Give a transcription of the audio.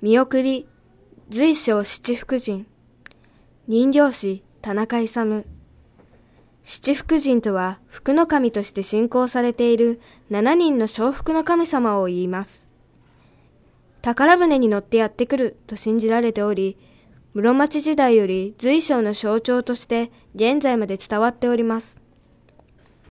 見送り、随所七福神。人形師、田中勇。七福神とは、福の神として信仰されている七人の小福の神様を言います。宝船に乗ってやってくると信じられており、室町時代より随所の象徴として現在まで伝わっております。